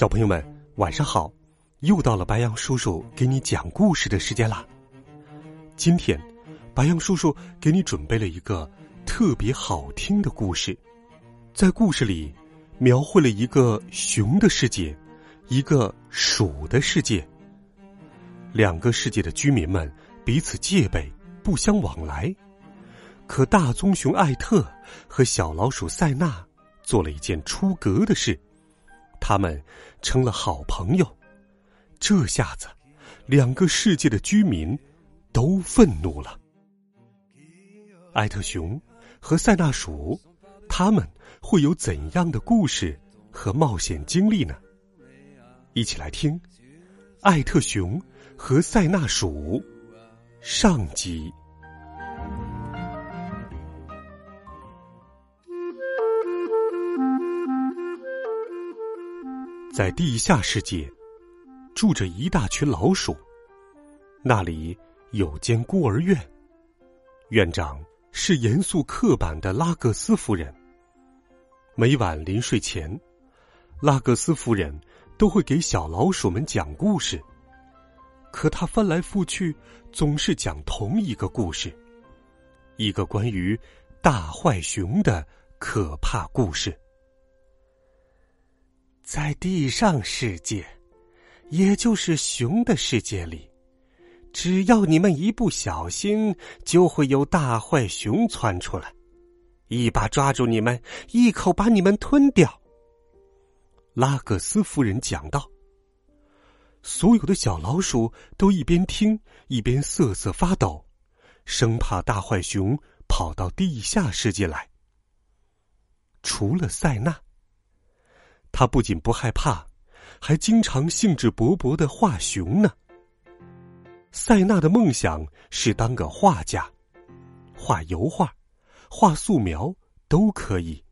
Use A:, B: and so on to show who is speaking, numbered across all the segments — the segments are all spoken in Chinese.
A: 小朋友们，晚上好！又到了白羊叔叔给你讲故事的时间啦。今天，白羊叔叔给你准备了一个特别好听的故事。在故事里，描绘了一个熊的世界，一个鼠的世界。两个世界的居民们彼此戒备，不相往来。可大棕熊艾特和小老鼠塞纳做了一件出格的事。他们成了好朋友，这下子，两个世界的居民都愤怒了。艾特熊和塞纳鼠，他们会有怎样的故事和冒险经历呢？一起来听《艾特熊和塞纳鼠》上集。在地下世界，住着一大群老鼠。那里有间孤儿院，院长是严肃刻板的拉各斯夫人。每晚临睡前，拉各斯夫人都会给小老鼠们讲故事。可她翻来覆去，总是讲同一个故事，一个关于大坏熊的可怕故事。在地上世界，也就是熊的世界里，只要你们一不小心，就会有大坏熊窜出来，一把抓住你们，一口把你们吞掉。拉格斯夫人讲道。所有的小老鼠都一边听一边瑟瑟发抖，生怕大坏熊跑到地下世界来。除了塞纳。他不仅不害怕，还经常兴致勃勃的画熊呢。塞纳的梦想是当个画家，画油画、画素描都可以。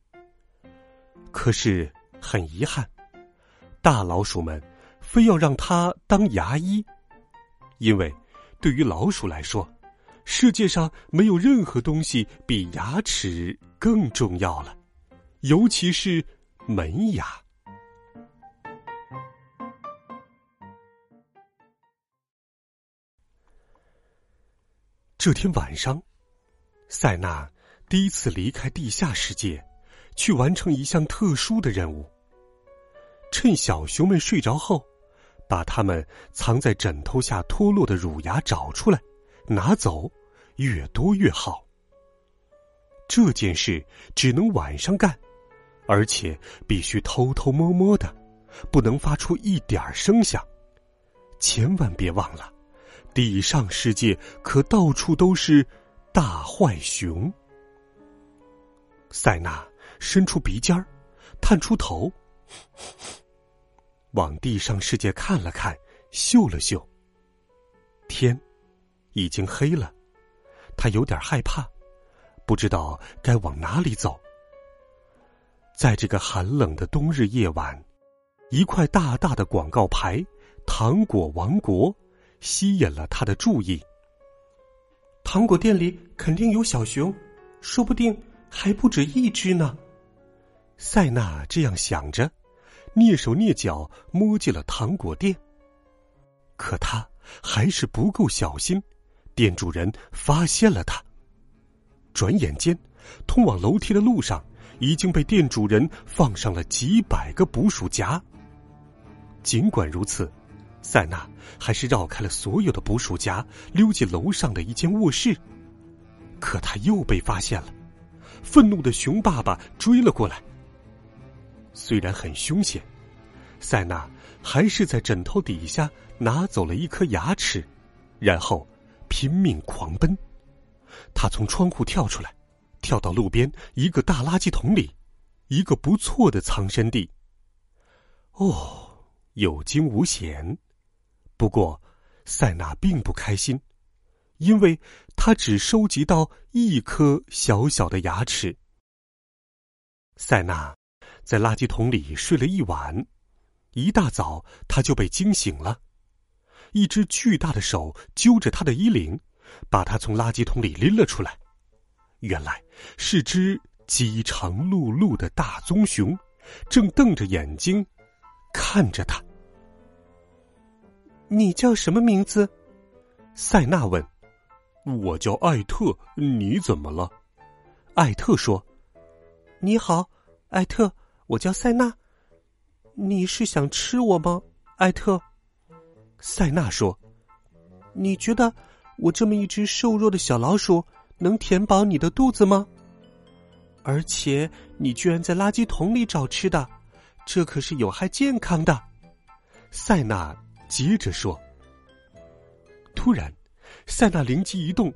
A: 可是很遗憾，大老鼠们非要让他当牙医，因为对于老鼠来说，世界上没有任何东西比牙齿更重要了，尤其是门牙。这天晚上，塞纳第一次离开地下世界，去完成一项特殊的任务。趁小熊们睡着后，把它们藏在枕头下脱落的乳牙找出来，拿走，越多越好。这件事只能晚上干，而且必须偷偷摸摸的，不能发出一点声响。千万别忘了。地上世界可到处都是大坏熊。塞纳伸出鼻尖儿，探出头，往地上世界看了看，嗅了嗅。天已经黑了，他有点害怕，不知道该往哪里走。在这个寒冷的冬日夜晚，一块大大的广告牌“糖果王国”。吸引了他的注意。糖果店里肯定有小熊，说不定还不止一只呢。塞纳这样想着，蹑手蹑脚摸进了糖果店。可他还是不够小心，店主人发现了他。转眼间，通往楼梯的路上已经被店主人放上了几百个捕鼠夹。尽管如此。塞纳还是绕开了所有的捕鼠夹，溜进楼上的一间卧室。可他又被发现了，愤怒的熊爸爸追了过来。虽然很凶险，塞纳还是在枕头底下拿走了一颗牙齿，然后拼命狂奔。他从窗户跳出来，跳到路边一个大垃圾桶里，一个不错的藏身地。哦，有惊无险。不过，塞纳并不开心，因为他只收集到一颗小小的牙齿。塞纳在垃圾桶里睡了一晚，一大早他就被惊醒了，一只巨大的手揪着他的衣领，把他从垃圾桶里拎了出来。原来是只饥肠辘辘的大棕熊，正瞪着眼睛看着他。你叫什么名字？塞纳问。我叫艾特。你怎么了？艾特说：“你好，艾特，我叫塞纳。你是想吃我吗，艾特？”塞纳说：“你觉得我这么一只瘦弱的小老鼠能填饱你的肚子吗？而且你居然在垃圾桶里找吃的，这可是有害健康的。”塞纳。接着说。突然，塞纳灵机一动，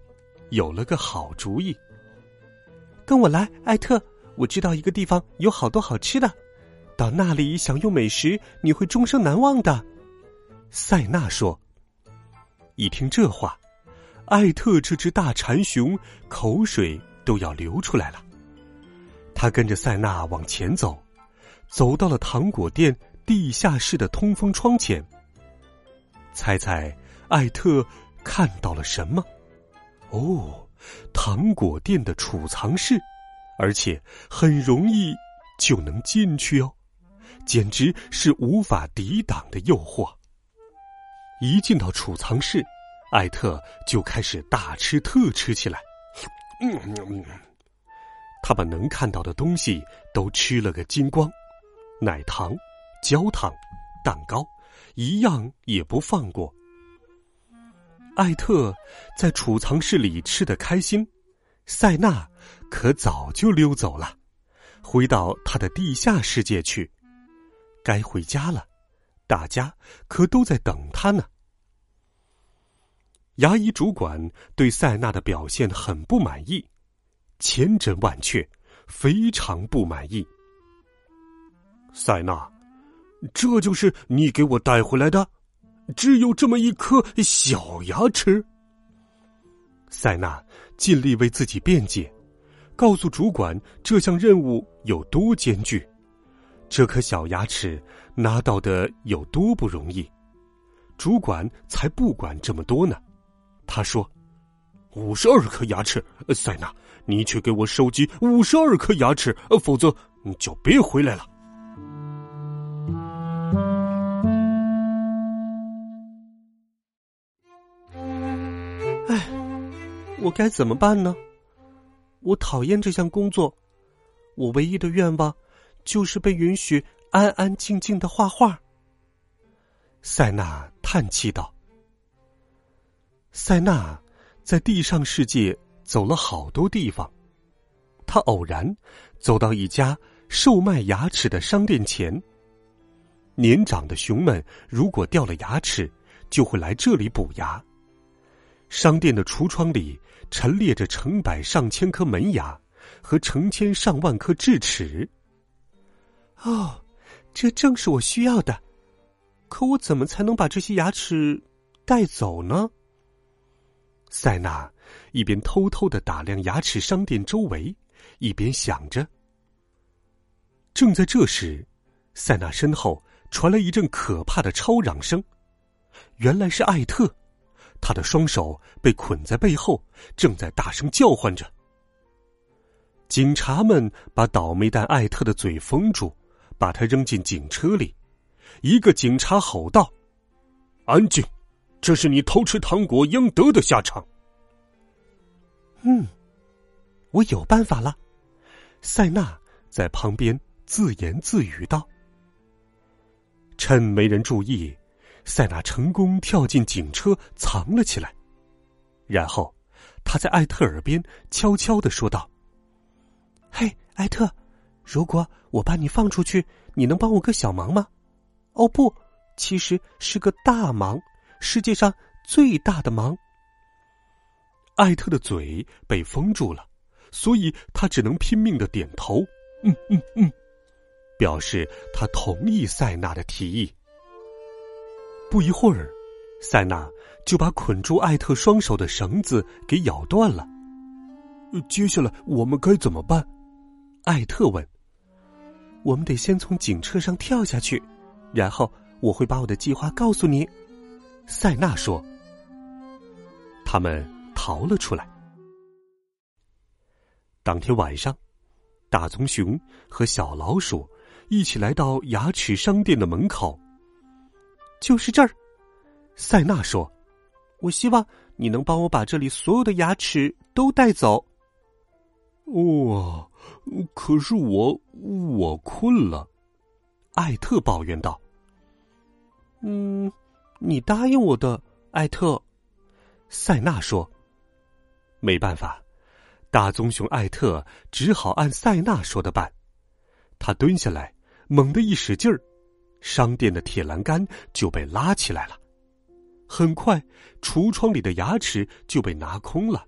A: 有了个好主意。跟我来，艾特，我知道一个地方有好多好吃的，到那里享用美食，你会终生难忘的。塞纳说。一听这话，艾特这只大馋熊口水都要流出来了。他跟着塞纳往前走，走到了糖果店地下室的通风窗前。猜猜，艾特看到了什么？哦，糖果店的储藏室，而且很容易就能进去哦，简直是无法抵挡的诱惑。一进到储藏室，艾特就开始大吃特吃起来。嗯，他把能看到的东西都吃了个精光：奶糖、焦糖、蛋糕。一样也不放过。艾特在储藏室里吃的开心，塞纳可早就溜走了，回到他的地下世界去。该回家了，大家可都在等他呢。牙医主管对塞纳的表现很不满意，千真万确，非常不满意。塞纳。这就是你给我带回来的，只有这么一颗小牙齿。塞纳尽力为自己辩解，告诉主管这项任务有多艰巨，这颗小牙齿拿到的有多不容易。主管才不管这么多呢，他说：“五十二颗牙齿，塞纳，你去给我收集五十二颗牙齿，否则你就别回来了。”哎我该怎么办呢？我讨厌这项工作，我唯一的愿望就是被允许安安静静的画画。塞纳叹气道：“塞纳在地上世界走了好多地方，他偶然走到一家售卖牙齿的商店前。年长的熊们如果掉了牙齿，就会来这里补牙。商店的橱窗里。”陈列着成百上千颗门牙和成千上万颗智齿。哦，这正是我需要的。可我怎么才能把这些牙齿带走呢？塞纳一边偷偷的打量牙齿商店周围，一边想着。正在这时，塞纳身后传来一阵可怕的超嚷声，原来是艾特。他的双手被捆在背后，正在大声叫唤着。警察们把倒霉蛋艾特的嘴封住，把他扔进警车里。一个警察吼道：“安静！这是你偷吃糖果应得的下场。”嗯，我有办法了。塞纳在旁边自言自语道：“趁没人注意。”塞纳成功跳进警车，藏了起来。然后，他在艾特耳边悄悄的说道：“嘿，艾特，如果我把你放出去，你能帮我个小忙吗？哦，不，其实是个大忙，世界上最大的忙。”艾特的嘴被封住了，所以他只能拼命的点头：“嗯嗯嗯。”表示他同意塞纳的提议。不一会儿，塞纳就把捆住艾特双手的绳子给咬断了。
B: 接下来我们该怎么办？
A: 艾特问。
C: 我们得先从警车上跳下去，然后我会把我的计划告诉你。
A: 塞纳说。他们逃了出来。当天晚上，大棕熊和小老鼠一起来到牙齿商店的门口。
C: 就是这儿，塞纳说：“我希望你能帮我把这里所有的牙齿都带走。”
B: 哇！可是我我困了，
A: 艾特抱怨道。
C: “嗯，你答应我的，艾特。”
A: 塞纳说。没办法，大棕熊艾特只好按塞纳说的办。他蹲下来，猛地一使劲儿，商店的铁栏杆就被拉起来了。很快，橱窗里的牙齿就被拿空了。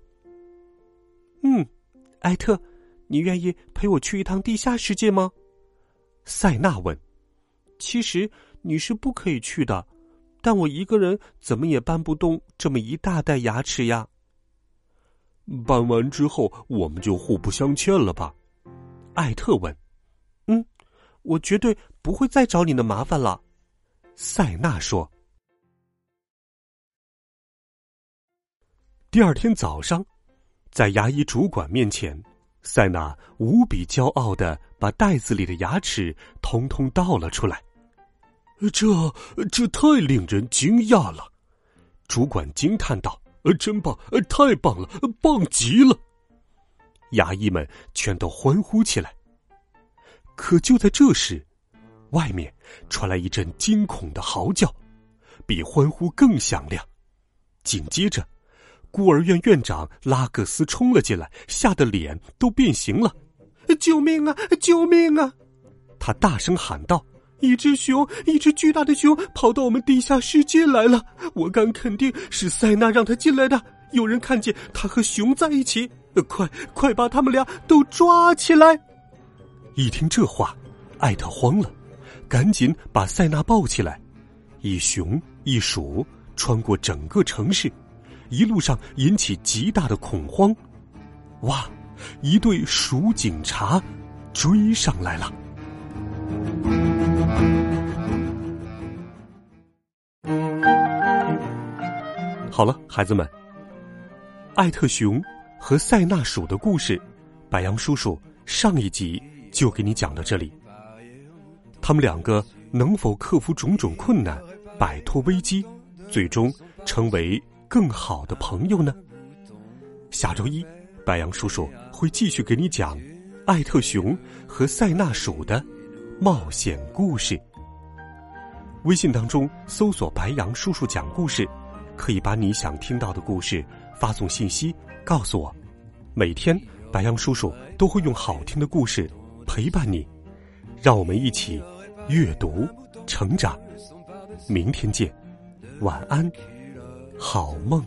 C: 嗯，艾特。你愿意陪我去一趟地下世界吗？
A: 塞纳问。
C: 其实你是不可以去的，但我一个人怎么也搬不动这么一大袋牙齿呀。
B: 搬完之后，我们就互不相欠了吧？
A: 艾特问。
C: 嗯，我绝对不会再找你的麻烦了。
A: 塞纳说。第二天早上，在牙医主管面前。塞纳无比骄傲的把袋子里的牙齿通通倒了出来，
B: 这这太令人惊讶了！
A: 主管惊叹道：“
B: 呃，真棒，呃，太棒了，棒极了！”
A: 牙医们全都欢呼起来。可就在这时，外面传来一阵惊恐的嚎叫，比欢呼更响亮。紧接着。孤儿院院长拉各斯冲了进来，吓得脸都变形了。
C: “救命啊！救命啊！”
A: 他大声喊道：“
C: 一只熊，一只巨大的熊跑到我们地下世界来了！我敢肯定是塞纳让他进来的。有人看见他和熊在一起，快快把他们俩都抓起来！”
A: 一听这话，艾特慌了，赶紧把塞纳抱起来。一熊一鼠穿过整个城市。一路上引起极大的恐慌，哇！一队鼠警察追上来了。好了，孩子们，艾特熊和塞纳鼠的故事，白杨叔叔上一集就给你讲到这里。他们两个能否克服种种困难，摆脱危机，最终成为？更好的朋友呢？下周一，白羊叔叔会继续给你讲艾特熊和塞纳鼠的冒险故事。微信当中搜索“白羊叔叔讲故事”，可以把你想听到的故事发送信息告诉我。每天，白羊叔叔都会用好听的故事陪伴你，让我们一起阅读成长。明天见，晚安。好梦。